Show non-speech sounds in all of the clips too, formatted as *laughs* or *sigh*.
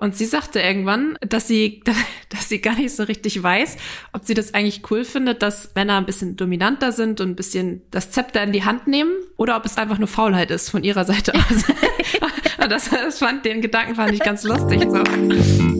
Und sie sagte irgendwann, dass sie, *laughs* dass sie gar nicht so richtig weiß, ob sie das eigentlich cool findet, dass Männer ein bisschen dominanter sind und ein bisschen das Zepter in die Hand nehmen oder ob es einfach nur Faulheit ist von ihrer Seite aus. *laughs* *laughs* das, das fand, den Gedanken fand ich ganz lustig. So.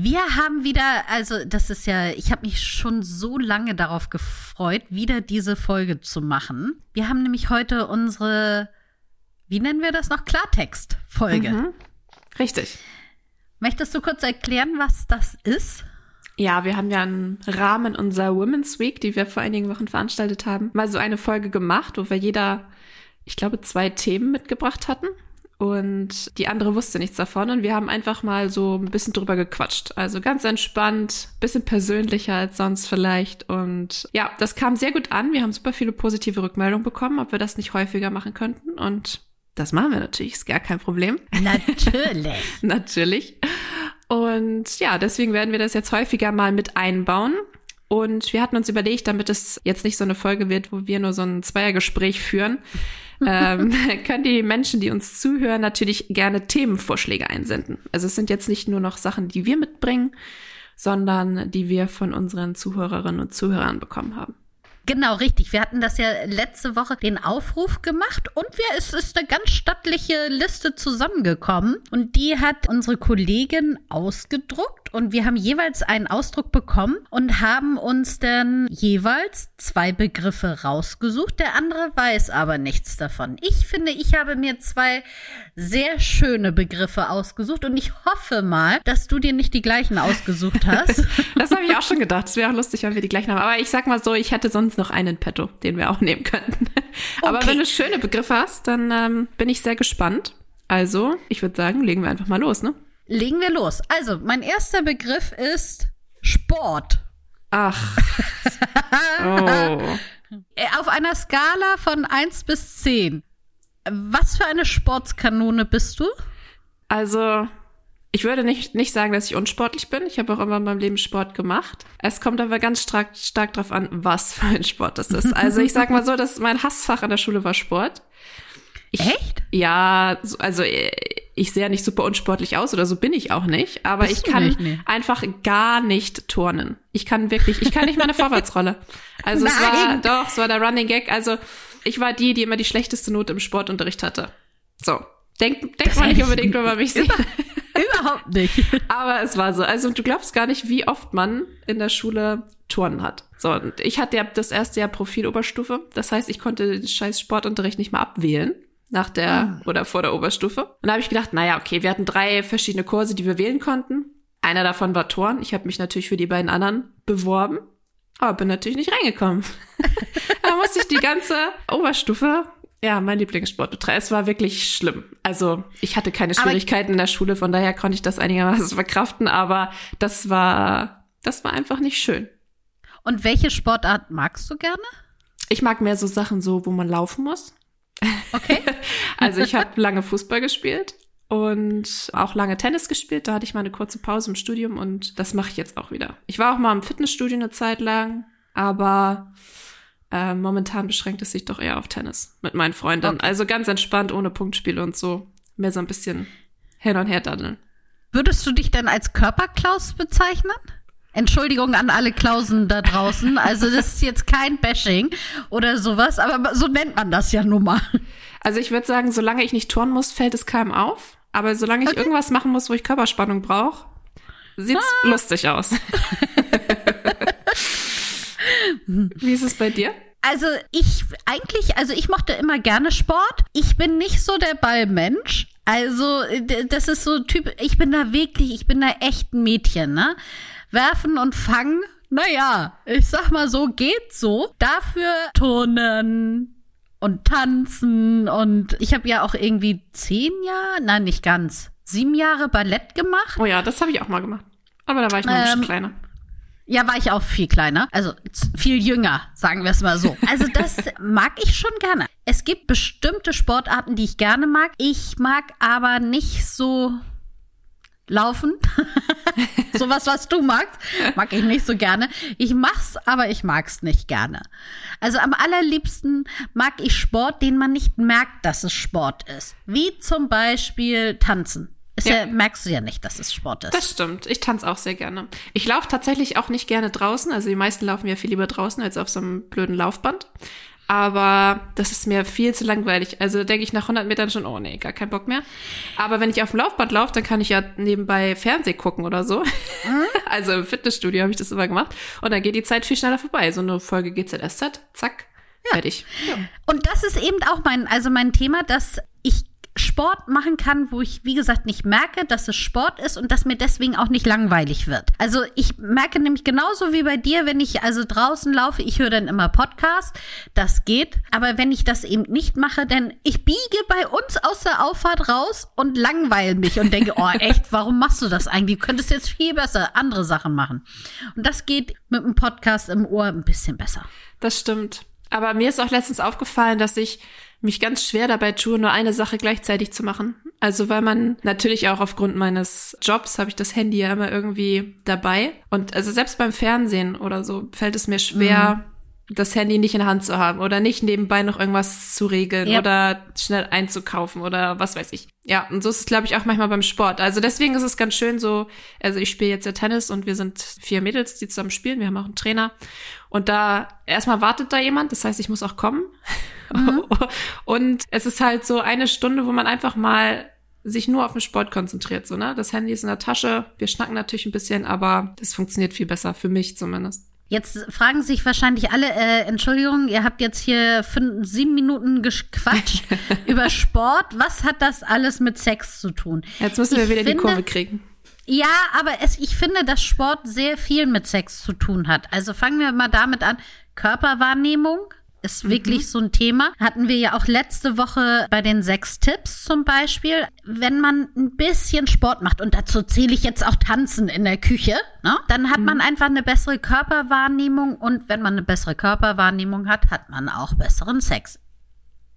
Wir haben wieder, also das ist ja, ich habe mich schon so lange darauf gefreut, wieder diese Folge zu machen. Wir haben nämlich heute unsere, wie nennen wir das noch, Klartext-Folge. Mhm. Richtig. Möchtest du kurz erklären, was das ist? Ja, wir haben ja im Rahmen unserer Women's Week, die wir vor einigen Wochen veranstaltet haben, mal so eine Folge gemacht, wo wir jeder, ich glaube, zwei Themen mitgebracht hatten und die andere wusste nichts davon und wir haben einfach mal so ein bisschen drüber gequatscht. Also ganz entspannt, bisschen persönlicher als sonst vielleicht und ja, das kam sehr gut an. Wir haben super viele positive Rückmeldungen bekommen, ob wir das nicht häufiger machen könnten und das machen wir natürlich, ist gar kein Problem. Natürlich. *laughs* natürlich. Und ja, deswegen werden wir das jetzt häufiger mal mit einbauen. Und wir hatten uns überlegt, damit es jetzt nicht so eine Folge wird, wo wir nur so ein Zweiergespräch führen, ähm, *laughs* können die Menschen, die uns zuhören, natürlich gerne Themenvorschläge einsenden. Also es sind jetzt nicht nur noch Sachen, die wir mitbringen, sondern die wir von unseren Zuhörerinnen und Zuhörern bekommen haben. Genau, richtig. Wir hatten das ja letzte Woche den Aufruf gemacht und wir, es ist eine ganz stattliche Liste zusammengekommen und die hat unsere Kollegin ausgedruckt und wir haben jeweils einen Ausdruck bekommen und haben uns dann jeweils zwei Begriffe rausgesucht. Der andere weiß aber nichts davon. Ich finde, ich habe mir zwei sehr schöne Begriffe ausgesucht und ich hoffe mal, dass du dir nicht die gleichen ausgesucht hast. *laughs* das habe ich auch schon gedacht. Es wäre auch lustig, wenn wir die gleichen haben. Aber ich sag mal so, ich hätte sonst noch einen Petto, den wir auch nehmen könnten. *laughs* Aber okay. wenn du schöne Begriffe hast, dann ähm, bin ich sehr gespannt. Also, ich würde sagen, legen wir einfach mal los, ne? Legen wir los. Also, mein erster Begriff ist Sport. Ach. *laughs* oh. Auf einer Skala von 1 bis 10. Was für eine Sportskanone bist du? Also, ich würde nicht, nicht sagen, dass ich unsportlich bin. Ich habe auch immer in meinem Leben Sport gemacht. Es kommt aber ganz stark, stark drauf an, was für ein Sport das ist. Also ich sag mal so, dass mein Hassfach an der Schule war Sport. Ich, Echt? Ja, also äh, ich sehe ja nicht super unsportlich aus oder so bin ich auch nicht, aber Bist ich kann nicht, nee. einfach gar nicht turnen. Ich kann wirklich, ich kann nicht meine *laughs* Vorwärtsrolle. Also Nein. es war doch, es war der Running Gag. Also ich war die, die immer die schlechteste Note im Sportunterricht hatte. So. Denk, denk mal nicht unbedingt, wenn man mich *laughs* sieht. *laughs* Überhaupt nicht. Aber es war so. Also du glaubst gar nicht, wie oft man in der Schule Turnen hat. So, und ich hatte ja das erste Jahr Profiloberstufe. Das heißt, ich konnte den scheiß Sportunterricht nicht mal abwählen nach der ah. oder vor der Oberstufe. Und da habe ich gedacht, naja, okay, wir hatten drei verschiedene Kurse, die wir wählen konnten. Einer davon war Turnen. Ich habe mich natürlich für die beiden anderen beworben, aber bin natürlich nicht reingekommen. *laughs* da musste ich die ganze Oberstufe ja, mein Lieblingssport betreiben. Es war wirklich schlimm. Also ich hatte keine Schwierigkeiten aber in der Schule, von daher konnte ich das einigermaßen *laughs* verkraften, aber das war, das war einfach nicht schön. Und welche Sportart magst du gerne? Ich mag mehr so Sachen so, wo man laufen muss. Okay. *laughs* also ich habe lange Fußball gespielt und auch lange Tennis gespielt. Da hatte ich mal eine kurze Pause im Studium und das mache ich jetzt auch wieder. Ich war auch mal im Fitnessstudio eine Zeit lang, aber äh, momentan beschränkt es sich doch eher auf Tennis mit meinen Freunden. Okay. Also ganz entspannt, ohne Punktspiele und so. Mehr so ein bisschen hin und her daddeln. Würdest du dich denn als Körperklaus bezeichnen? Entschuldigung an alle Klausen da draußen. Also das ist jetzt kein Bashing oder sowas, aber so nennt man das ja nun mal. Also ich würde sagen, solange ich nicht turnen muss, fällt es keinem auf. Aber solange ich okay. irgendwas machen muss, wo ich Körperspannung brauche, sieht's ah. lustig aus. *laughs* Wie ist es bei dir? Also ich eigentlich, also ich mochte immer gerne Sport. Ich bin nicht so der Ballmensch. Also das ist so Typ, ich bin da wirklich, ich bin da echt ein Mädchen, ne? Werfen und fangen, naja, ich sag mal so, geht so. Dafür turnen und tanzen und ich habe ja auch irgendwie zehn Jahre, nein, nicht ganz, sieben Jahre Ballett gemacht. Oh ja, das habe ich auch mal gemacht. Aber da war ich noch ähm, ein bisschen kleiner. Ja, war ich auch viel kleiner. Also viel jünger, sagen wir es mal so. Also das *laughs* mag ich schon gerne. Es gibt bestimmte Sportarten, die ich gerne mag. Ich mag aber nicht so laufen. *laughs* Sowas, was du magst, mag ich nicht so gerne. Ich mach's, aber ich mag's nicht gerne. Also am allerliebsten mag ich Sport, den man nicht merkt, dass es Sport ist. Wie zum Beispiel Tanzen. Ja. ja. merkst du ja nicht, dass es Sport ist. Das stimmt. Ich tanze auch sehr gerne. Ich laufe tatsächlich auch nicht gerne draußen. Also die meisten laufen ja viel lieber draußen als auf so einem blöden Laufband. Aber das ist mir viel zu langweilig. Also denke ich nach 100 Metern schon, oh nee, gar kein Bock mehr. Aber wenn ich auf dem Laufband laufe, dann kann ich ja nebenbei Fernseh gucken oder so. Mhm. *laughs* Also im Fitnessstudio habe ich das immer gemacht. Und dann geht die Zeit viel schneller vorbei. So eine Folge GZSZ, zack, ja. fertig. Ja. Und das ist eben auch mein, also mein Thema, dass ich Sport machen kann, wo ich, wie gesagt, nicht merke, dass es Sport ist und dass mir deswegen auch nicht langweilig wird. Also ich merke nämlich genauso wie bei dir, wenn ich also draußen laufe, ich höre dann immer Podcast, das geht. Aber wenn ich das eben nicht mache, denn ich biege bei uns aus der Auffahrt raus und langweile mich und denke, oh *laughs* echt, warum machst du das eigentlich? Du könntest jetzt viel besser andere Sachen machen. Und das geht mit einem Podcast im Ohr ein bisschen besser. Das stimmt. Aber mir ist auch letztens aufgefallen, dass ich mich ganz schwer dabei tue, nur eine Sache gleichzeitig zu machen. Also weil man natürlich auch aufgrund meines Jobs habe ich das Handy ja immer irgendwie dabei. Und also selbst beim Fernsehen oder so fällt es mir schwer, mhm das Handy nicht in der Hand zu haben oder nicht nebenbei noch irgendwas zu regeln ja. oder schnell einzukaufen oder was weiß ich. Ja, und so ist es, glaube ich, auch manchmal beim Sport. Also deswegen ist es ganz schön so, also ich spiele jetzt ja Tennis und wir sind vier Mädels, die zusammen spielen. Wir haben auch einen Trainer. Und da erstmal wartet da jemand, das heißt, ich muss auch kommen. Mhm. *laughs* und es ist halt so eine Stunde, wo man einfach mal sich nur auf den Sport konzentriert, so, ne? Das Handy ist in der Tasche. Wir schnacken natürlich ein bisschen, aber das funktioniert viel besser, für mich zumindest. Jetzt fragen sich wahrscheinlich alle, äh, Entschuldigung, ihr habt jetzt hier fünf, sieben Minuten gequatscht *laughs* über Sport. Was hat das alles mit Sex zu tun? Jetzt müssen wir ich wieder finde, die Kurve kriegen. Ja, aber es, ich finde, dass Sport sehr viel mit Sex zu tun hat. Also fangen wir mal damit an. Körperwahrnehmung, ist mhm. wirklich so ein Thema. Hatten wir ja auch letzte Woche bei den sechs Tipps zum Beispiel. Wenn man ein bisschen Sport macht, und dazu zähle ich jetzt auch Tanzen in der Küche, ne, dann hat mhm. man einfach eine bessere Körperwahrnehmung und wenn man eine bessere Körperwahrnehmung hat, hat man auch besseren Sex.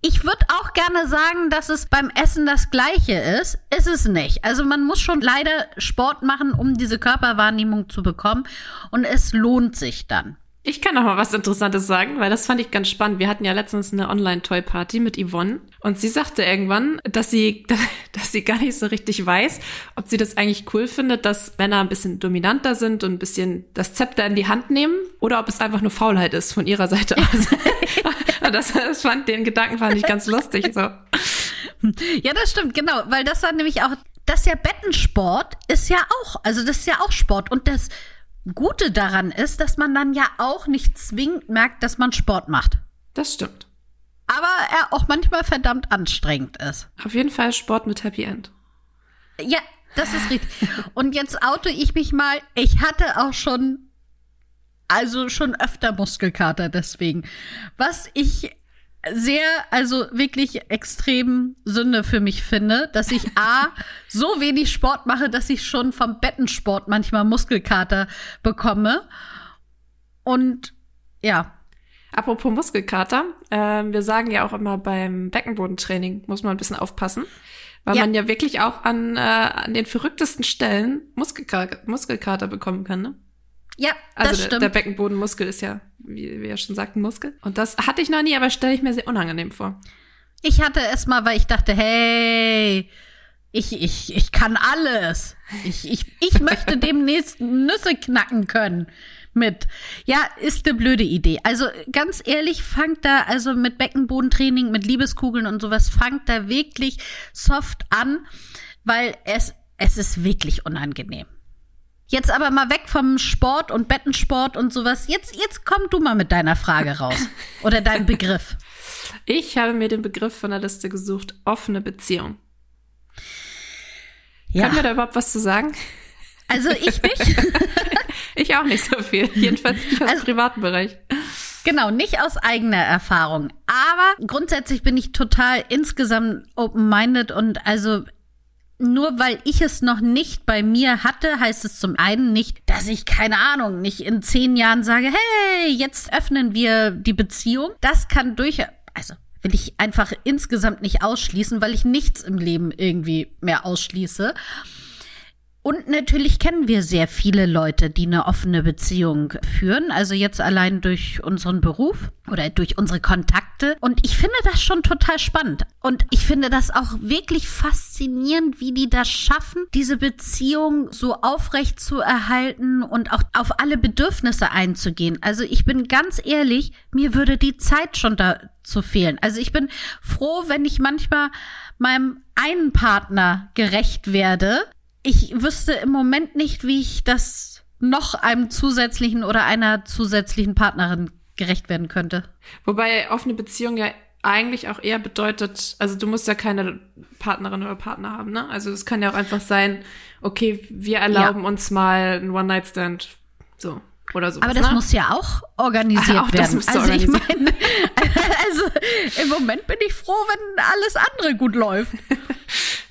Ich würde auch gerne sagen, dass es beim Essen das Gleiche ist. Ist es nicht. Also man muss schon leider Sport machen, um diese Körperwahrnehmung zu bekommen. Und es lohnt sich dann. Ich kann noch mal was Interessantes sagen, weil das fand ich ganz spannend. Wir hatten ja letztens eine Online-Toy-Party mit Yvonne und sie sagte irgendwann, dass sie, *laughs* dass sie gar nicht so richtig weiß, ob sie das eigentlich cool findet, dass Männer ein bisschen dominanter sind und ein bisschen das Zepter in die Hand nehmen oder ob es einfach nur Faulheit ist von ihrer Seite aus. *laughs* *laughs* das, das fand, den Gedanken fand ich ganz lustig, so. Ja, das stimmt, genau, weil das war nämlich auch, das ja Bettensport ist ja auch, also das ist ja auch Sport und das, Gute daran ist, dass man dann ja auch nicht zwingend merkt, dass man Sport macht. Das stimmt. Aber er auch manchmal verdammt anstrengend ist. Auf jeden Fall Sport mit Happy End. Ja, das ist richtig. Und jetzt auto ich mich mal. Ich hatte auch schon, also schon öfter Muskelkater deswegen. Was ich sehr, also wirklich extrem Sünde für mich finde, dass ich A, *laughs* so wenig Sport mache, dass ich schon vom Bettensport manchmal Muskelkater bekomme. Und ja. Apropos Muskelkater, äh, wir sagen ja auch immer beim Beckenbodentraining muss man ein bisschen aufpassen, weil ja. man ja wirklich auch an, äh, an den verrücktesten Stellen Muskelkater, Muskelkater bekommen kann, ne? Ja, also das der, stimmt. der Beckenbodenmuskel ist ja, wie wir ja schon sagten, Muskel. Und das hatte ich noch nie, aber stelle ich mir sehr unangenehm vor. Ich hatte es mal, weil ich dachte, hey, ich, ich, ich kann alles. Ich, ich, ich möchte demnächst *laughs* Nüsse knacken können mit. Ja, ist eine blöde Idee. Also ganz ehrlich, fangt da also mit Beckenbodentraining, mit Liebeskugeln und sowas, fangt da wirklich soft an, weil es, es ist wirklich unangenehm. Jetzt aber mal weg vom Sport und Bettensport und sowas. Jetzt, jetzt komm du mal mit deiner Frage raus. *laughs* Oder deinem Begriff. Ich habe mir den Begriff von der Liste gesucht, offene Beziehung. Ja. Können wir da überhaupt was zu sagen? Also ich nicht. *laughs* ich auch nicht so viel. Jedenfalls nicht aus also, privaten Bereich. Genau, nicht aus eigener Erfahrung. Aber grundsätzlich bin ich total insgesamt open-minded und also nur weil ich es noch nicht bei mir hatte, heißt es zum einen nicht, dass ich keine Ahnung, nicht in zehn Jahren sage, hey, jetzt öffnen wir die Beziehung. Das kann durchaus, also will ich einfach insgesamt nicht ausschließen, weil ich nichts im Leben irgendwie mehr ausschließe. Und natürlich kennen wir sehr viele Leute, die eine offene Beziehung führen. Also jetzt allein durch unseren Beruf oder durch unsere Kontakte. Und ich finde das schon total spannend. Und ich finde das auch wirklich faszinierend, wie die das schaffen, diese Beziehung so aufrecht zu erhalten und auch auf alle Bedürfnisse einzugehen. Also ich bin ganz ehrlich, mir würde die Zeit schon dazu fehlen. Also ich bin froh, wenn ich manchmal meinem einen Partner gerecht werde ich wüsste im Moment nicht, wie ich das noch einem zusätzlichen oder einer zusätzlichen Partnerin gerecht werden könnte. Wobei offene Beziehung ja eigentlich auch eher bedeutet, also du musst ja keine Partnerin oder Partner haben, ne? Also es kann ja auch einfach sein, okay, wir erlauben ja. uns mal einen One-Night-Stand. So. Oder sowas, Aber das ne? muss ja auch organisiert auch werden. Das also ich meine, *laughs* also im Moment bin ich froh, wenn alles andere gut läuft. *laughs*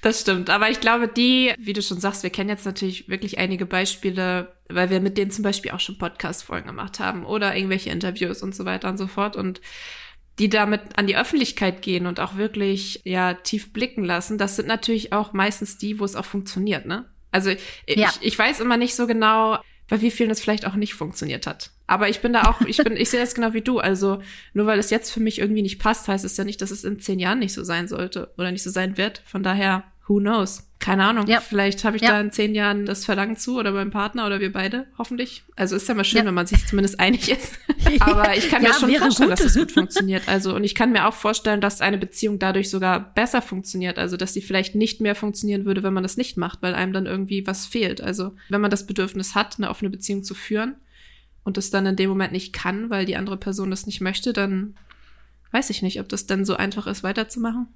Das stimmt. Aber ich glaube, die, wie du schon sagst, wir kennen jetzt natürlich wirklich einige Beispiele, weil wir mit denen zum Beispiel auch schon Podcast-Folgen gemacht haben oder irgendwelche Interviews und so weiter und so fort. Und die damit an die Öffentlichkeit gehen und auch wirklich ja tief blicken lassen, das sind natürlich auch meistens die, wo es auch funktioniert, ne? Also ich, ja. ich, ich weiß immer nicht so genau, bei wie vielen es vielleicht auch nicht funktioniert hat. Aber ich bin da auch, ich bin, ich sehe das genau wie du. Also nur weil es jetzt für mich irgendwie nicht passt, heißt es ja nicht, dass es in zehn Jahren nicht so sein sollte oder nicht so sein wird. Von daher who knows? Keine Ahnung. Ja. Vielleicht habe ich ja. da in zehn Jahren das Verlangen zu oder beim Partner oder wir beide, hoffentlich. Also ist ja mal schön, ja. wenn man sich zumindest einig ist. *laughs* *laughs* Aber ich kann mir schon vorstellen, gut. dass es gut funktioniert. Also, und ich kann mir auch vorstellen, dass eine Beziehung dadurch sogar besser funktioniert. Also, dass sie vielleicht nicht mehr funktionieren würde, wenn man das nicht macht, weil einem dann irgendwie was fehlt. Also, wenn man das Bedürfnis hat, eine offene Beziehung zu führen und es dann in dem Moment nicht kann, weil die andere Person das nicht möchte, dann weiß ich nicht, ob das dann so einfach ist, weiterzumachen.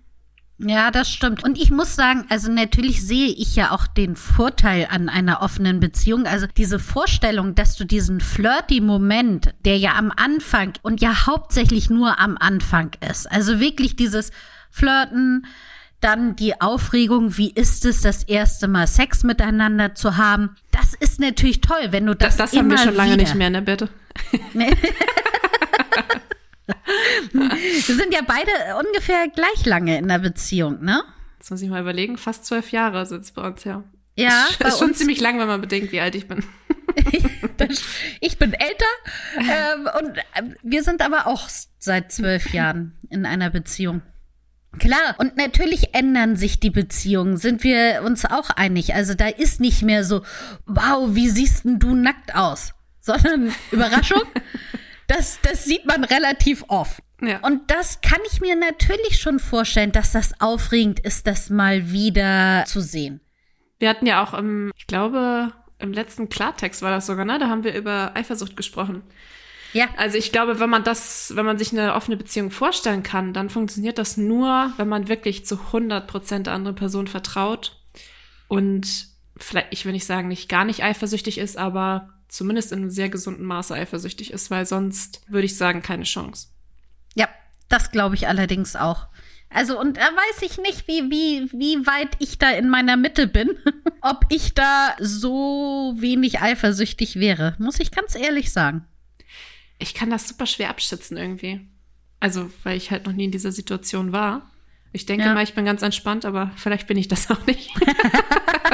Ja, das stimmt. Und ich muss sagen, also natürlich sehe ich ja auch den Vorteil an einer offenen Beziehung. Also diese Vorstellung, dass du diesen flirty Moment, der ja am Anfang und ja hauptsächlich nur am Anfang ist, also wirklich dieses Flirten, dann die Aufregung, wie ist es, das erste Mal Sex miteinander zu haben. Das ist natürlich toll, wenn du das. Das, das haben wir schon lange nicht mehr, ne, bitte? *laughs* *laughs* Wir sind ja beide ungefähr gleich lange in der Beziehung, ne? Jetzt muss ich mal überlegen, fast zwölf Jahre sind es bei uns, ja. Ja. Das ist schon ziemlich lang, wenn man bedenkt, wie alt ich bin. *laughs* ich bin älter ähm, und äh, wir sind aber auch seit zwölf Jahren in einer Beziehung. Klar, und natürlich ändern sich die Beziehungen, sind wir uns auch einig. Also da ist nicht mehr so, wow, wie siehst denn du nackt aus? Sondern Überraschung, *laughs* das, das sieht man relativ oft. Ja. Und das kann ich mir natürlich schon vorstellen, dass das aufregend ist, das mal wieder zu sehen. Wir hatten ja auch im, ich glaube, im letzten Klartext war das sogar, ne? Da haben wir über Eifersucht gesprochen. Ja. Also ich glaube, wenn man das, wenn man sich eine offene Beziehung vorstellen kann, dann funktioniert das nur, wenn man wirklich zu 100 Prozent der anderen Person vertraut und vielleicht, ich will nicht sagen, nicht gar nicht eifersüchtig ist, aber zumindest in einem sehr gesunden Maße eifersüchtig ist, weil sonst würde ich sagen, keine Chance. Ja, das glaube ich allerdings auch. Also, und da weiß ich nicht, wie, wie, wie weit ich da in meiner Mitte bin, *laughs* ob ich da so wenig eifersüchtig wäre, muss ich ganz ehrlich sagen. Ich kann das super schwer abschätzen irgendwie. Also, weil ich halt noch nie in dieser Situation war. Ich denke ja. mal, ich bin ganz entspannt, aber vielleicht bin ich das auch nicht. *laughs* *laughs*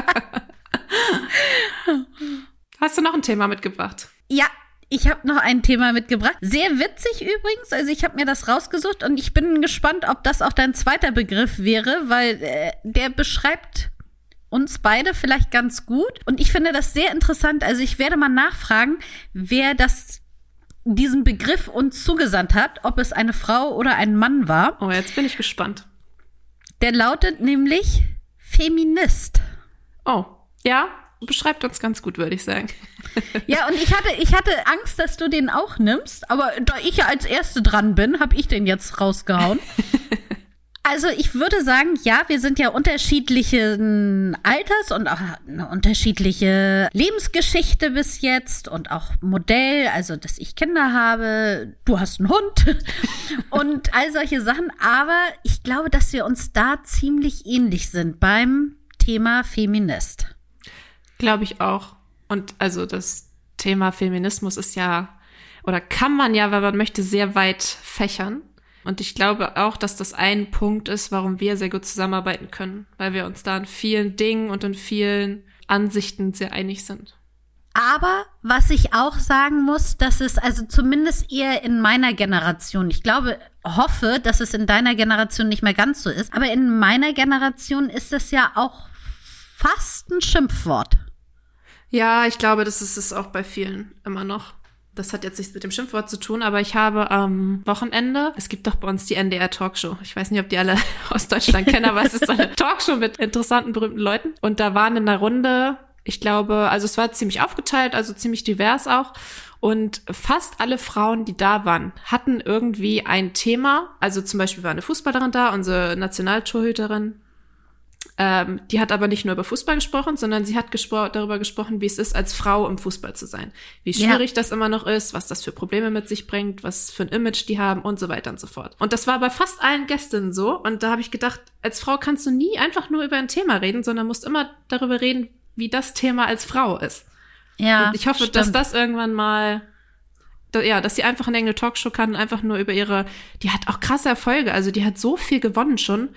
Hast du noch ein Thema mitgebracht? Ja, ich habe noch ein Thema mitgebracht. Sehr witzig übrigens. Also ich habe mir das rausgesucht und ich bin gespannt, ob das auch dein zweiter Begriff wäre, weil äh, der beschreibt uns beide vielleicht ganz gut. Und ich finde das sehr interessant. Also ich werde mal nachfragen, wer das diesen Begriff uns zugesandt hat, ob es eine Frau oder ein Mann war. Oh, jetzt bin ich gespannt. Der lautet nämlich Feminist. Oh, ja, beschreibt uns ganz gut, würde ich sagen. Ja, und ich hatte, ich hatte Angst, dass du den auch nimmst, aber da ich ja als Erste dran bin, habe ich den jetzt rausgehauen. *laughs* Also ich würde sagen, ja, wir sind ja unterschiedlichen Alters und auch eine unterschiedliche Lebensgeschichte bis jetzt und auch Modell, also dass ich Kinder habe, du hast einen Hund *laughs* und all solche Sachen. Aber ich glaube, dass wir uns da ziemlich ähnlich sind beim Thema Feminist. Glaube ich auch. Und also das Thema Feminismus ist ja, oder kann man ja, wenn man möchte, sehr weit fächern. Und ich glaube auch, dass das ein Punkt ist, warum wir sehr gut zusammenarbeiten können, weil wir uns da in vielen Dingen und in vielen Ansichten sehr einig sind. Aber was ich auch sagen muss, dass es also zumindest eher in meiner Generation, ich glaube, hoffe, dass es in deiner Generation nicht mehr ganz so ist, aber in meiner Generation ist es ja auch fast ein Schimpfwort. Ja, ich glaube, das ist es auch bei vielen immer noch. Das hat jetzt nichts mit dem Schimpfwort zu tun, aber ich habe am Wochenende, es gibt doch bei uns die NDR Talkshow. Ich weiß nicht, ob die alle *laughs* aus Deutschland kennen, aber es ist eine *laughs* Talkshow mit interessanten, berühmten Leuten. Und da waren in der Runde, ich glaube, also es war ziemlich aufgeteilt, also ziemlich divers auch. Und fast alle Frauen, die da waren, hatten irgendwie ein Thema. Also zum Beispiel war eine Fußballerin da, unsere Nationaltorhüterin ähm, die hat aber nicht nur über Fußball gesprochen, sondern sie hat gespro darüber gesprochen, wie es ist, als Frau im Fußball zu sein. Wie schwierig ja. das immer noch ist, was das für Probleme mit sich bringt, was für ein Image die haben und so weiter und so fort. Und das war bei fast allen Gästinnen so. Und da habe ich gedacht, als Frau kannst du nie einfach nur über ein Thema reden, sondern musst immer darüber reden, wie das Thema als Frau ist. Ja. Und ich hoffe, stimmt. dass das irgendwann mal ja, dass sie einfach in irgendeine Talkshow kann einfach nur über ihre, die hat auch krasse Erfolge, also die hat so viel gewonnen schon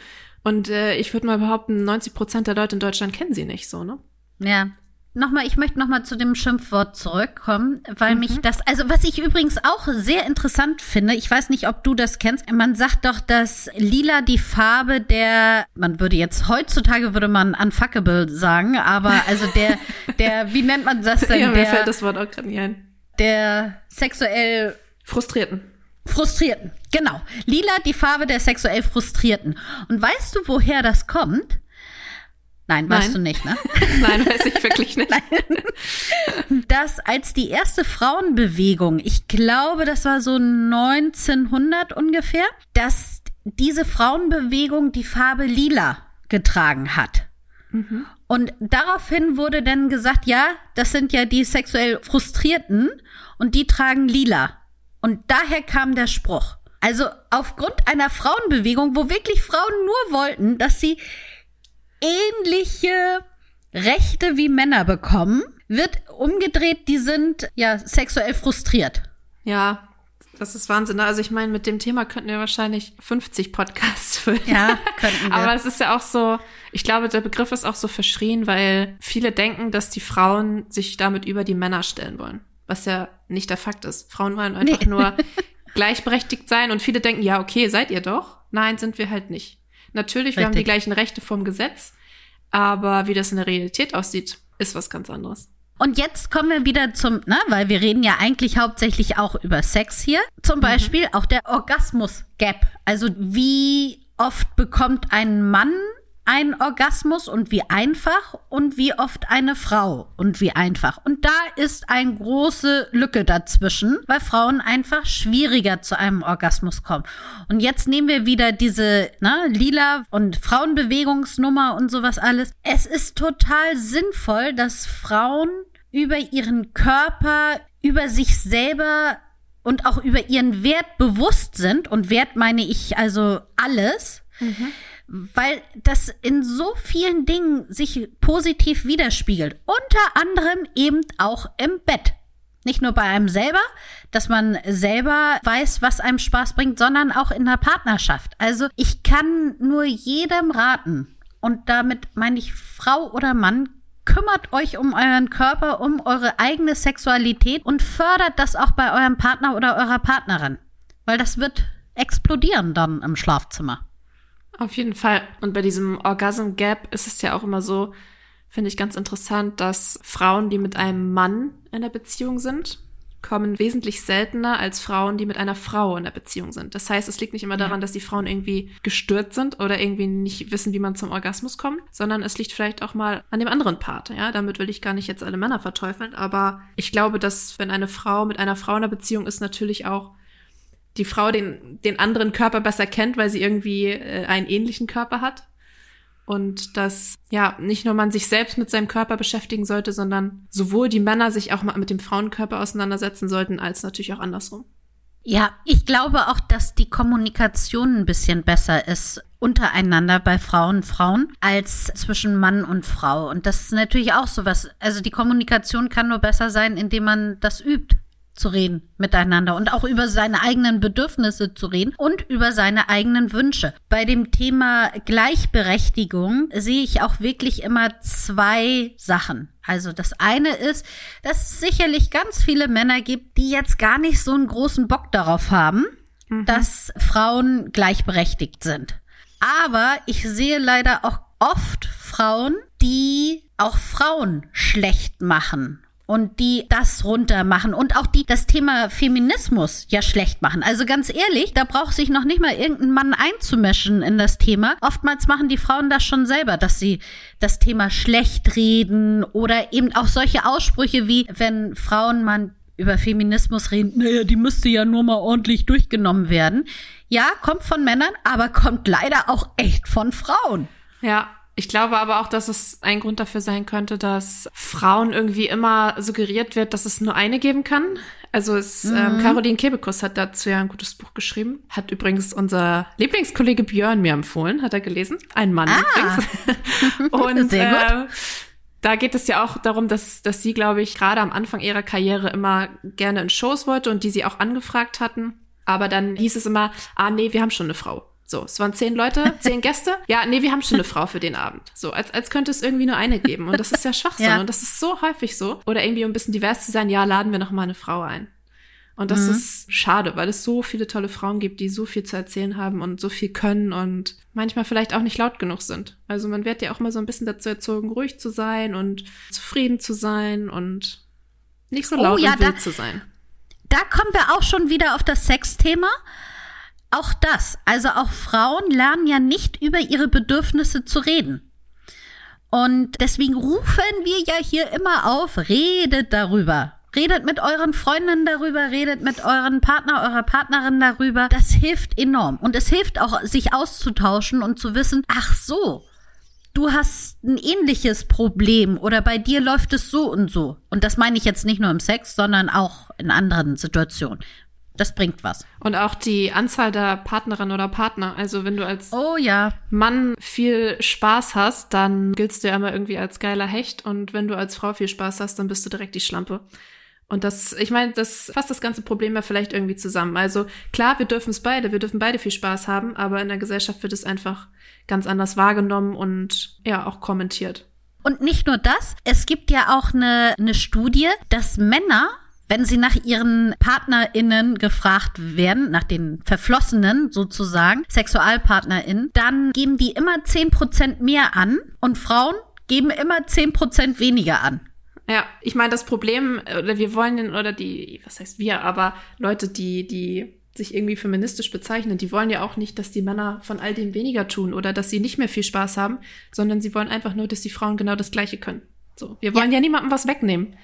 und äh, ich würde mal behaupten, 90 Prozent der Leute in Deutschland kennen sie nicht so, ne? Ja. Nochmal, ich möchte nochmal zu dem Schimpfwort zurückkommen, weil mhm. mich das, also was ich übrigens auch sehr interessant finde, ich weiß nicht, ob du das kennst, man sagt doch, dass lila die Farbe der, man würde jetzt heutzutage würde man unfuckable sagen, aber also der, *laughs* der, wie nennt man das denn? Ja, mir der, fällt das Wort auch gerade nicht ein. Der sexuell Frustrierten. Frustrierten, genau. Lila die Farbe der sexuell Frustrierten. Und weißt du, woher das kommt? Nein, weißt Nein. du nicht, ne? *laughs* Nein, weiß ich wirklich nicht. *laughs* dass als die erste Frauenbewegung, ich glaube, das war so 1900 ungefähr, dass diese Frauenbewegung die Farbe lila getragen hat. Mhm. Und daraufhin wurde dann gesagt, ja, das sind ja die sexuell Frustrierten und die tragen lila. Und daher kam der Spruch. Also aufgrund einer Frauenbewegung, wo wirklich Frauen nur wollten, dass sie ähnliche Rechte wie Männer bekommen, wird umgedreht, die sind ja sexuell frustriert. Ja, das ist Wahnsinn. Also ich meine, mit dem Thema könnten wir wahrscheinlich 50 Podcasts füllen. Ja, könnten wir. Aber es ist ja auch so, ich glaube, der Begriff ist auch so verschrien, weil viele denken, dass die Frauen sich damit über die Männer stellen wollen was ja nicht der Fakt ist. Frauen wollen einfach nee. nur *laughs* gleichberechtigt sein und viele denken, ja, okay, seid ihr doch. Nein, sind wir halt nicht. Natürlich, Richtig. wir haben die gleichen Rechte vom Gesetz, aber wie das in der Realität aussieht, ist was ganz anderes. Und jetzt kommen wir wieder zum, ne, weil wir reden ja eigentlich hauptsächlich auch über Sex hier. Zum mhm. Beispiel auch der Orgasmus-Gap. Also wie oft bekommt ein Mann ein Orgasmus und wie einfach und wie oft eine Frau und wie einfach. Und da ist eine große Lücke dazwischen, weil Frauen einfach schwieriger zu einem Orgasmus kommen. Und jetzt nehmen wir wieder diese ne, Lila und Frauenbewegungsnummer und sowas alles. Es ist total sinnvoll, dass Frauen über ihren Körper, über sich selber und auch über ihren Wert bewusst sind. Und Wert meine ich also alles. Mhm weil das in so vielen Dingen sich positiv widerspiegelt. Unter anderem eben auch im Bett. Nicht nur bei einem selber, dass man selber weiß, was einem Spaß bringt, sondern auch in der Partnerschaft. Also ich kann nur jedem raten, und damit meine ich Frau oder Mann, kümmert euch um euren Körper, um eure eigene Sexualität und fördert das auch bei eurem Partner oder eurer Partnerin. Weil das wird explodieren dann im Schlafzimmer. Auf jeden Fall. Und bei diesem Orgasm Gap ist es ja auch immer so, finde ich ganz interessant, dass Frauen, die mit einem Mann in der Beziehung sind, kommen wesentlich seltener als Frauen, die mit einer Frau in der Beziehung sind. Das heißt, es liegt nicht immer daran, dass die Frauen irgendwie gestört sind oder irgendwie nicht wissen, wie man zum Orgasmus kommt, sondern es liegt vielleicht auch mal an dem anderen Part. Ja, damit will ich gar nicht jetzt alle Männer verteufeln, aber ich glaube, dass wenn eine Frau mit einer Frau in der Beziehung ist, natürlich auch die Frau den, den anderen Körper besser kennt, weil sie irgendwie äh, einen ähnlichen Körper hat. Und dass, ja, nicht nur man sich selbst mit seinem Körper beschäftigen sollte, sondern sowohl die Männer sich auch mal mit dem Frauenkörper auseinandersetzen sollten, als natürlich auch andersrum. Ja, ich glaube auch, dass die Kommunikation ein bisschen besser ist untereinander bei Frauen Frauen als zwischen Mann und Frau. Und das ist natürlich auch sowas. Also die Kommunikation kann nur besser sein, indem man das übt zu reden miteinander und auch über seine eigenen Bedürfnisse zu reden und über seine eigenen Wünsche. Bei dem Thema Gleichberechtigung sehe ich auch wirklich immer zwei Sachen. Also das eine ist, dass es sicherlich ganz viele Männer gibt, die jetzt gar nicht so einen großen Bock darauf haben, mhm. dass Frauen gleichberechtigt sind. Aber ich sehe leider auch oft Frauen, die auch Frauen schlecht machen und die das runter machen und auch die das Thema Feminismus ja schlecht machen. Also ganz ehrlich, da braucht sich noch nicht mal irgendein Mann einzumischen in das Thema. Oftmals machen die Frauen das schon selber, dass sie das Thema schlecht reden oder eben auch solche Aussprüche wie, wenn Frauen mal über Feminismus reden, naja, die müsste ja nur mal ordentlich durchgenommen werden. Ja, kommt von Männern, aber kommt leider auch echt von Frauen. Ja, ich glaube aber auch, dass es ein Grund dafür sein könnte, dass Frauen irgendwie immer suggeriert wird, dass es nur eine geben kann. Also es, ähm, mhm. ähm, Caroline Kebekus hat dazu ja ein gutes Buch geschrieben. Hat übrigens unser Lieblingskollege Björn mir empfohlen, hat er gelesen. Ein Mann ah. übrigens. *laughs* Und Sehr gut. Äh, da geht es ja auch darum, dass, dass sie, glaube ich, gerade am Anfang ihrer Karriere immer gerne in Shows wollte und die sie auch angefragt hatten. Aber dann hieß es immer, ah nee, wir haben schon eine Frau. So, es waren zehn Leute, zehn Gäste. Ja, nee, wir haben schon eine Frau für den Abend. So, als, als könnte es irgendwie nur eine geben. Und das ist ja Schwachsinn. Ja. Und das ist so häufig so. Oder irgendwie, um ein bisschen divers zu sein, ja, laden wir noch mal eine Frau ein. Und das mhm. ist schade, weil es so viele tolle Frauen gibt, die so viel zu erzählen haben und so viel können und manchmal vielleicht auch nicht laut genug sind. Also man wird ja auch mal so ein bisschen dazu erzogen, ruhig zu sein und zufrieden zu sein und nicht so laut oh, ja, und wild da, zu sein. Da kommen wir auch schon wieder auf das Sexthema. Auch das, also auch Frauen lernen ja nicht über ihre Bedürfnisse zu reden. Und deswegen rufen wir ja hier immer auf, redet darüber. Redet mit euren Freundinnen darüber, redet mit euren Partner, eurer Partnerin darüber. Das hilft enorm. Und es hilft auch, sich auszutauschen und zu wissen, ach so, du hast ein ähnliches Problem oder bei dir läuft es so und so. Und das meine ich jetzt nicht nur im Sex, sondern auch in anderen Situationen. Das bringt was. Und auch die Anzahl der Partnerinnen oder Partner. Also wenn du als oh, ja. Mann viel Spaß hast, dann giltst du ja immer irgendwie als geiler Hecht. Und wenn du als Frau viel Spaß hast, dann bist du direkt die Schlampe. Und das, ich meine, das fasst das ganze Problem ja vielleicht irgendwie zusammen. Also klar, wir dürfen es beide, wir dürfen beide viel Spaß haben, aber in der Gesellschaft wird es einfach ganz anders wahrgenommen und ja, auch kommentiert. Und nicht nur das, es gibt ja auch eine, eine Studie, dass Männer wenn sie nach ihren PartnerInnen gefragt werden, nach den Verflossenen sozusagen, SexualpartnerInnen, dann geben die immer 10% mehr an und Frauen geben immer 10% weniger an. Ja, ich meine, das Problem, oder wir wollen, oder die, was heißt wir, aber Leute, die, die sich irgendwie feministisch bezeichnen, die wollen ja auch nicht, dass die Männer von all dem weniger tun oder dass sie nicht mehr viel Spaß haben, sondern sie wollen einfach nur, dass die Frauen genau das Gleiche können. So, wir wollen ja, ja niemandem was wegnehmen.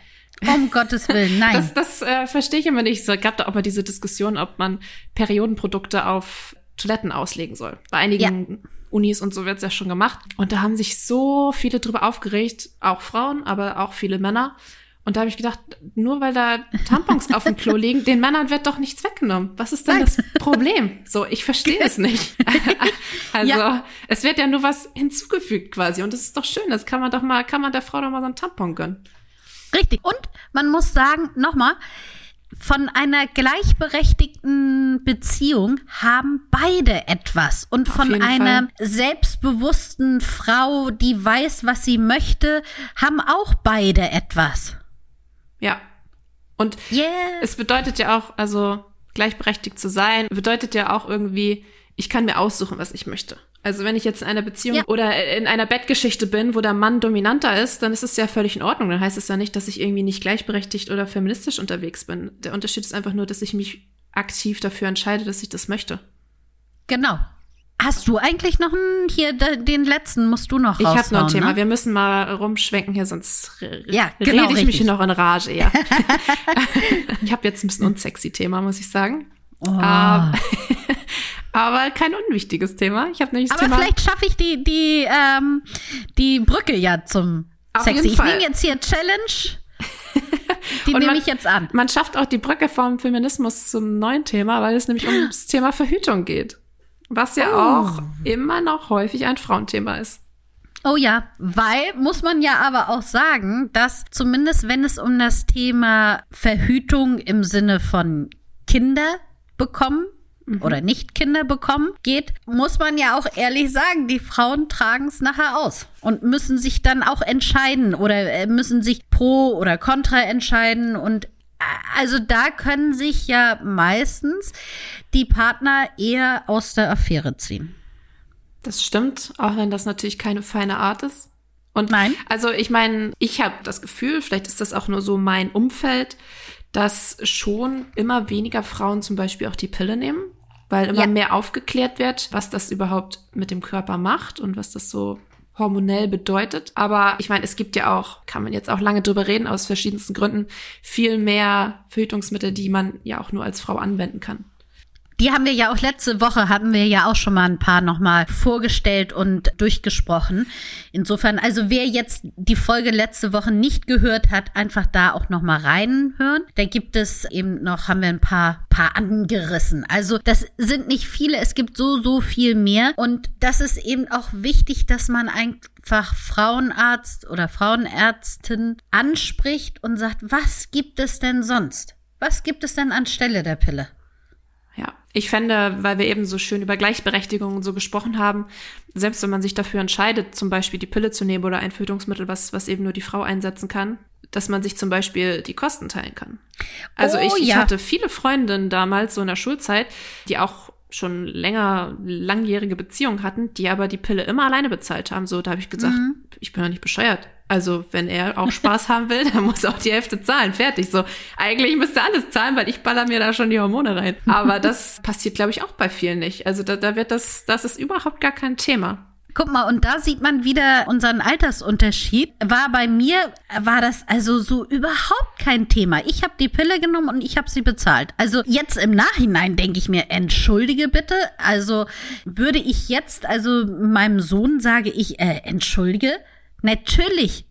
Um Gottes Willen, nein. Das, das äh, verstehe ich immer nicht. Es gab da auch mal diese Diskussion, ob man Periodenprodukte auf Toiletten auslegen soll. Bei einigen ja. Unis und so wird's ja schon gemacht. Und da haben sich so viele drüber aufgeregt, auch Frauen, aber auch viele Männer. Und da habe ich gedacht, nur weil da Tampons auf dem Klo liegen, den Männern wird doch nichts weggenommen. Was ist denn Nein. das Problem? So, ich verstehe es nicht. *laughs* also, ja. es wird ja nur was hinzugefügt quasi. Und das ist doch schön. Das kann man doch mal, kann man der Frau doch mal so einen Tampon gönnen. Richtig. Und man muss sagen, nochmal, von einer gleichberechtigten Beziehung haben beide etwas. Und von einer Fall. selbstbewussten Frau, die weiß, was sie möchte, haben auch beide etwas. Ja. Und yeah. es bedeutet ja auch, also gleichberechtigt zu sein, bedeutet ja auch irgendwie, ich kann mir aussuchen, was ich möchte. Also wenn ich jetzt in einer Beziehung ja. oder in einer Bettgeschichte bin, wo der Mann dominanter ist, dann ist es ja völlig in Ordnung. Dann heißt es ja nicht, dass ich irgendwie nicht gleichberechtigt oder feministisch unterwegs bin. Der Unterschied ist einfach nur, dass ich mich aktiv dafür entscheide, dass ich das möchte. Genau. Hast du eigentlich noch einen, hier den letzten musst du noch Ich habe noch ein Thema. Ne? Wir müssen mal rumschwenken hier, sonst ja, genau, rede ich richtig. mich noch in Rage. Ja. *laughs* *laughs* ich habe jetzt ein bisschen unsexy Thema, muss ich sagen. Oh. Uh, *laughs* aber kein unwichtiges Thema. Ich habe nämlich Aber Thema vielleicht schaffe ich die die ähm, die Brücke ja zum Auf sexy. Ich nehme jetzt hier Challenge. *laughs* Die nehme ich jetzt an. Man schafft auch die Brücke vom Feminismus zum neuen Thema, weil es nämlich ums *gasps* Thema Verhütung geht. Was ja Oh. auch immer noch häufig ein Frauenthema ist. Oh ja, weil muss man ja aber auch sagen, dass zumindest wenn es um das Thema Verhütung im Sinne von Kinder bekommen oder nicht Kinder bekommen geht, muss man ja auch ehrlich sagen, die Frauen tragen es nachher aus und müssen sich dann auch entscheiden oder äh, müssen sich pro oder contra entscheiden und äh, also da können sich ja meistens die Partner eher aus der Affäre ziehen. Das stimmt, auch wenn das natürlich keine feine Art ist. Und Nein. also ich meine, ich habe das Gefühl, vielleicht ist das auch nur so mein Umfeld, dass schon immer weniger Frauen zum Beispiel auch die Pille nehmen, weil immer Ja. mehr aufgeklärt wird, was das überhaupt mit dem Körper macht und was das so hormonell bedeutet. Aber ich meine, es gibt ja auch, kann man jetzt auch lange drüber reden, aus verschiedensten Gründen, viel mehr Verhütungsmittel, die man ja auch nur als Frau anwenden kann. Die haben wir ja auch letzte Woche, hatten wir ja auch schon mal ein paar nochmal vorgestellt und durchgesprochen. Insofern, also wer jetzt die Folge letzte Woche nicht gehört hat, einfach da auch nochmal reinhören. Da gibt es eben noch, haben wir ein paar, paar angerissen. Also das sind nicht viele, es gibt so, so viel mehr. Und das ist eben auch wichtig, dass man einfach Frauenarzt oder Frauenärztin anspricht und sagt, was gibt es denn sonst? Was gibt es denn anstelle der Pille? Ich fände, weil wir eben so schön über Gleichberechtigung und so gesprochen haben, selbst wenn man sich dafür entscheidet, zum Beispiel die Pille zu nehmen oder ein Verhütungsmittel, was, was eben nur die Frau einsetzen kann, dass man sich zum Beispiel die Kosten teilen kann. Also Oh, ich, ich ja. hatte viele Freundinnen damals so in der Schulzeit, die auch schon länger langjährige Beziehungen hatten, die aber die Pille immer alleine bezahlt haben. So, da habe ich gesagt, Mhm. ich bin doch nicht bescheuert. Also, wenn er auch Spaß haben will, dann muss er auch die Hälfte zahlen. Fertig. So, eigentlich müsste alles zahlen, weil ich baller mir da schon die Hormone rein. Aber das *laughs* passiert, glaube ich, auch bei vielen nicht. Also, da, da wird das, das ist überhaupt gar kein Thema. Guck mal, und da sieht man wieder unseren Altersunterschied. War bei mir, war das also so überhaupt kein Thema. Ich habe die Pille genommen und ich habe sie bezahlt. Also jetzt im Nachhinein denke ich mir, entschuldige bitte. Also würde ich jetzt, also meinem Sohn sage ich, äh, entschuldige. Natürlich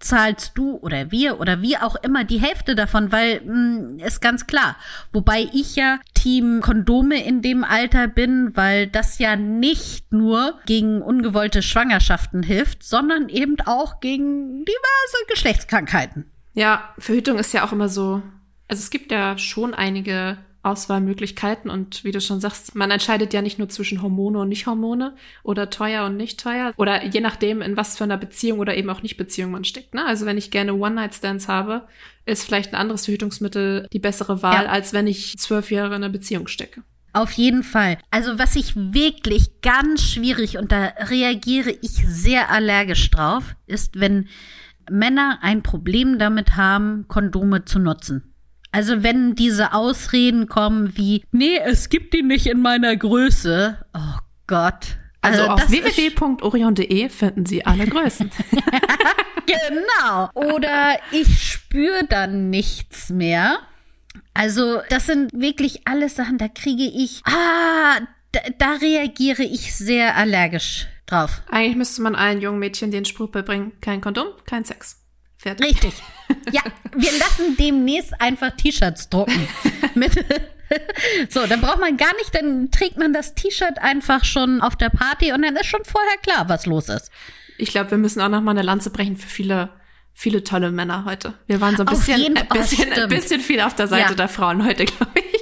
zahlst du oder wir oder wie auch immer die Hälfte davon, weil mh, ist ganz klar. Wobei ich ja Team Kondome in dem Alter bin, weil das ja nicht nur gegen ungewollte Schwangerschaften hilft, sondern eben auch gegen diverse Geschlechtskrankheiten. Ja, Verhütung ist ja auch immer so. Also es gibt ja schon einige Auswahlmöglichkeiten und wie du schon sagst, man entscheidet ja nicht nur zwischen Hormone und Nicht-Hormone oder teuer und nicht teuer oder je nachdem, in was für einer Beziehung oder eben auch Nicht-Beziehung man steckt. Ne? Also wenn ich gerne One-Night-Stands habe, ist vielleicht ein anderes Verhütungsmittel die bessere Wahl, Ja. als wenn ich zwölf Jahre in einer Beziehung stecke. Auf jeden Fall. Also was ich wirklich ganz schwierig und da reagiere ich sehr allergisch drauf, ist, wenn Männer ein Problem damit haben, Kondome zu nutzen. Also wenn diese Ausreden kommen wie, nee, es gibt die nicht in meiner Größe. Oh Gott. Also, auf das ist- www.orion.de finden Sie alle Größen. *laughs* *laughs* Genau. Oder ich spüre dann nichts mehr. Also, das sind wirklich alles Sachen, da kriege ich, ah, da, da reagiere ich sehr allergisch drauf. Eigentlich müsste man allen jungen Mädchen den Spruch beibringen, kein Kondom, kein Sex. Fertig. Richtig. Ja, wir lassen demnächst einfach T-Shirts drucken. *laughs* Mit *laughs* so, dann braucht man gar nicht, dann trägt man das T-Shirt einfach schon auf der Party und dann ist schon vorher klar, was los ist. Ich glaube, wir müssen auch noch mal eine Lanze brechen für viele, viele tolle Männer heute. Wir waren so ein bisschen, jeden ein bisschen, ein bisschen viel auf der Seite Ja. der Frauen heute, *laughs* glaube ich.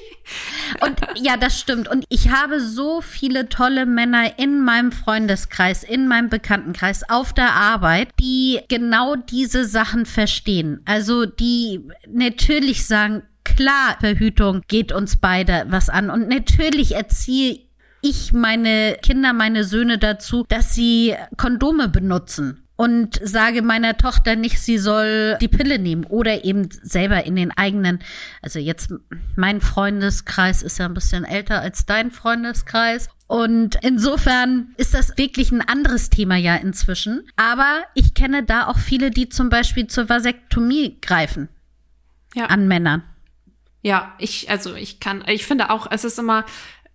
Und ja, das stimmt. Und ich habe so viele tolle Männer in meinem Freundeskreis, in meinem Bekanntenkreis, auf der Arbeit, die genau diese Sachen verstehen. Also die natürlich sagen, klar, Verhütung geht uns beide was an. Und natürlich erziehe ich meine Kinder, meine Söhne dazu, dass sie Kondome benutzen. Und sage meiner Tochter nicht, sie soll die Pille nehmen oder eben selber in den eigenen, also jetzt mein Freundeskreis ist ja ein bisschen älter als dein Freundeskreis. Und insofern ist das wirklich ein anderes Thema ja inzwischen. Aber ich kenne da auch viele, die zum Beispiel zur Vasektomie greifen Ja. an Männern. Ja, ich, also ich kann, ich finde auch, es ist immer,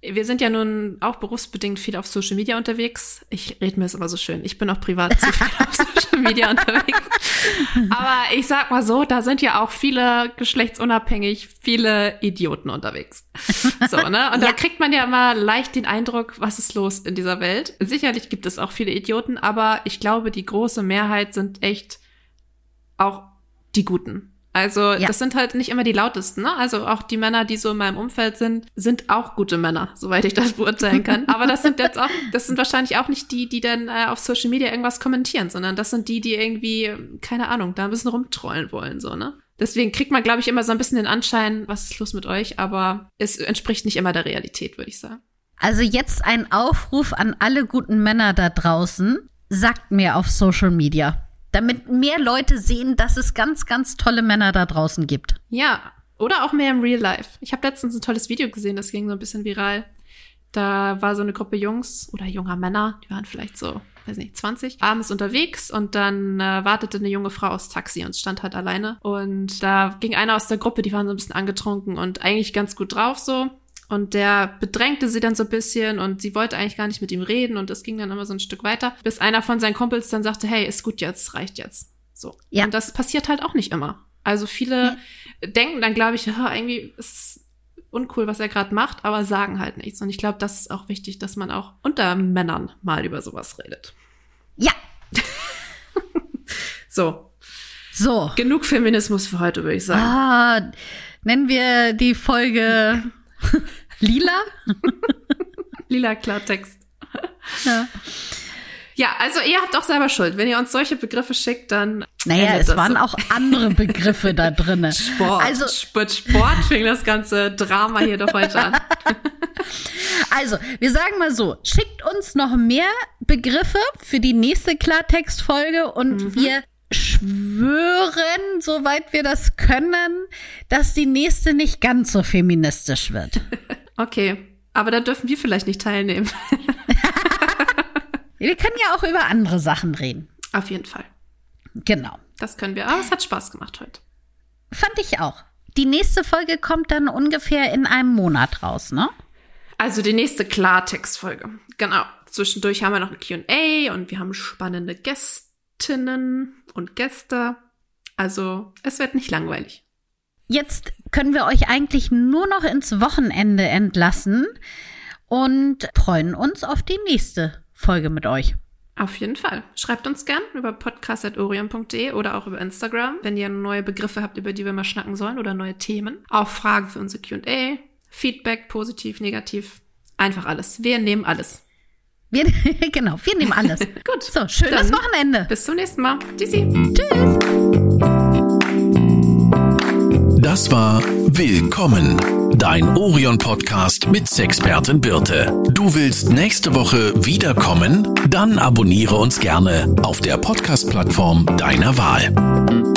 wir sind ja nun auch berufsbedingt viel auf Social Media unterwegs. Ich rede mir das immer so schön. Ich bin auch privat zu viel auf *laughs* Social Media unterwegs. Aber ich sag mal so, da sind ja auch viele geschlechtsunabhängig, viele Idioten unterwegs. So, ne? Und ja. da kriegt man ja immer leicht den Eindruck, was ist los in dieser Welt. Sicherlich gibt es auch viele Idioten, aber ich glaube, die große Mehrheit sind echt auch die Guten. Also ja. das sind halt nicht immer die lautesten, ne? Also auch die Männer, die so in meinem Umfeld sind, sind auch gute Männer, soweit ich das beurteilen kann. Aber das sind jetzt auch, das sind wahrscheinlich auch nicht die, die dann äh, auf Social Media irgendwas kommentieren, sondern das sind die, die irgendwie, keine Ahnung, da ein bisschen rumtrollen wollen, so, ne? Deswegen kriegt man, glaube ich, immer so ein bisschen den Anschein, was ist los mit euch, aber es entspricht nicht immer der Realität, würde ich sagen. Also jetzt ein Aufruf an alle guten Männer da draußen. Sagt mir auf Social Media damit mehr Leute sehen, dass es ganz, ganz tolle Männer da draußen gibt. Ja, oder auch mehr im Real Life. Ich habe letztens ein tolles Video gesehen, das ging so ein bisschen viral. Da war so eine Gruppe Jungs oder junger Männer, die waren vielleicht so, weiß nicht, 20, abends unterwegs und dann äh, wartete eine junge Frau aus Taxi und stand halt alleine. Und da ging einer aus der Gruppe, die waren so ein bisschen angetrunken und eigentlich ganz gut drauf so. Und der bedrängte sie dann so ein bisschen und sie wollte eigentlich gar nicht mit ihm reden und es ging dann immer so ein Stück weiter, bis einer von seinen Kumpels dann sagte, hey, ist gut jetzt, reicht jetzt. So. Ja. Und das passiert halt auch nicht immer. Also viele ja. denken dann, glaube ich, irgendwie ist es uncool, was er gerade macht, aber sagen halt nichts. Und ich glaube, das ist auch wichtig, dass man auch unter Männern mal über sowas redet. Ja. *laughs* so. So. Genug Feminismus für heute, würde ich sagen. Ah, nennen wir die Folge *laughs* Lila? *laughs* Lila Klartext. Ja. Ja, also ihr habt auch selber Schuld. Wenn ihr uns solche Begriffe schickt, dann. Naja, es waren so. auch andere Begriffe da drinne. *laughs* Sport. Also Sport, Sport fing das ganze Drama hier doch heute an. Also, wir sagen mal so, schickt uns noch mehr Begriffe für die nächste Klartextfolge und mhm. wir schwören, soweit wir das können, dass die nächste nicht ganz so feministisch wird. *laughs* Okay, aber da dürfen wir vielleicht nicht teilnehmen. *laughs* wir können ja auch über andere Sachen reden. Auf jeden Fall. Genau. Das können wir. Aber es hat Spaß gemacht heute. Fand ich auch. Die nächste Folge kommt dann ungefähr in einem Monat raus, ne? Also die nächste Klartextfolge. Genau. Zwischendurch haben wir noch ein QA und wir haben spannende Gästinnen und Gäste. Also es wird nicht langweilig. Jetzt können wir euch eigentlich nur noch ins Wochenende entlassen und freuen uns auf die nächste Folge mit euch. Auf jeden Fall. Schreibt uns gern über podcast.orion.de oder auch über Instagram, wenn ihr neue Begriffe habt, über die wir mal schnacken sollen oder neue Themen. Auch Fragen für unsere Q&A, Feedback, positiv, negativ, einfach alles. Wir nehmen alles. Wir, *laughs* genau, wir nehmen alles. *laughs* Gut. So, schönes Wochenende. Bis zum nächsten Mal. Tschüssi. Tschüss. Das war Willkommen, dein Orion-Podcast mit Sexpertin Birte. Du willst nächste Woche wiederkommen? Dann abonniere uns gerne auf der Podcast-Plattform deiner Wahl.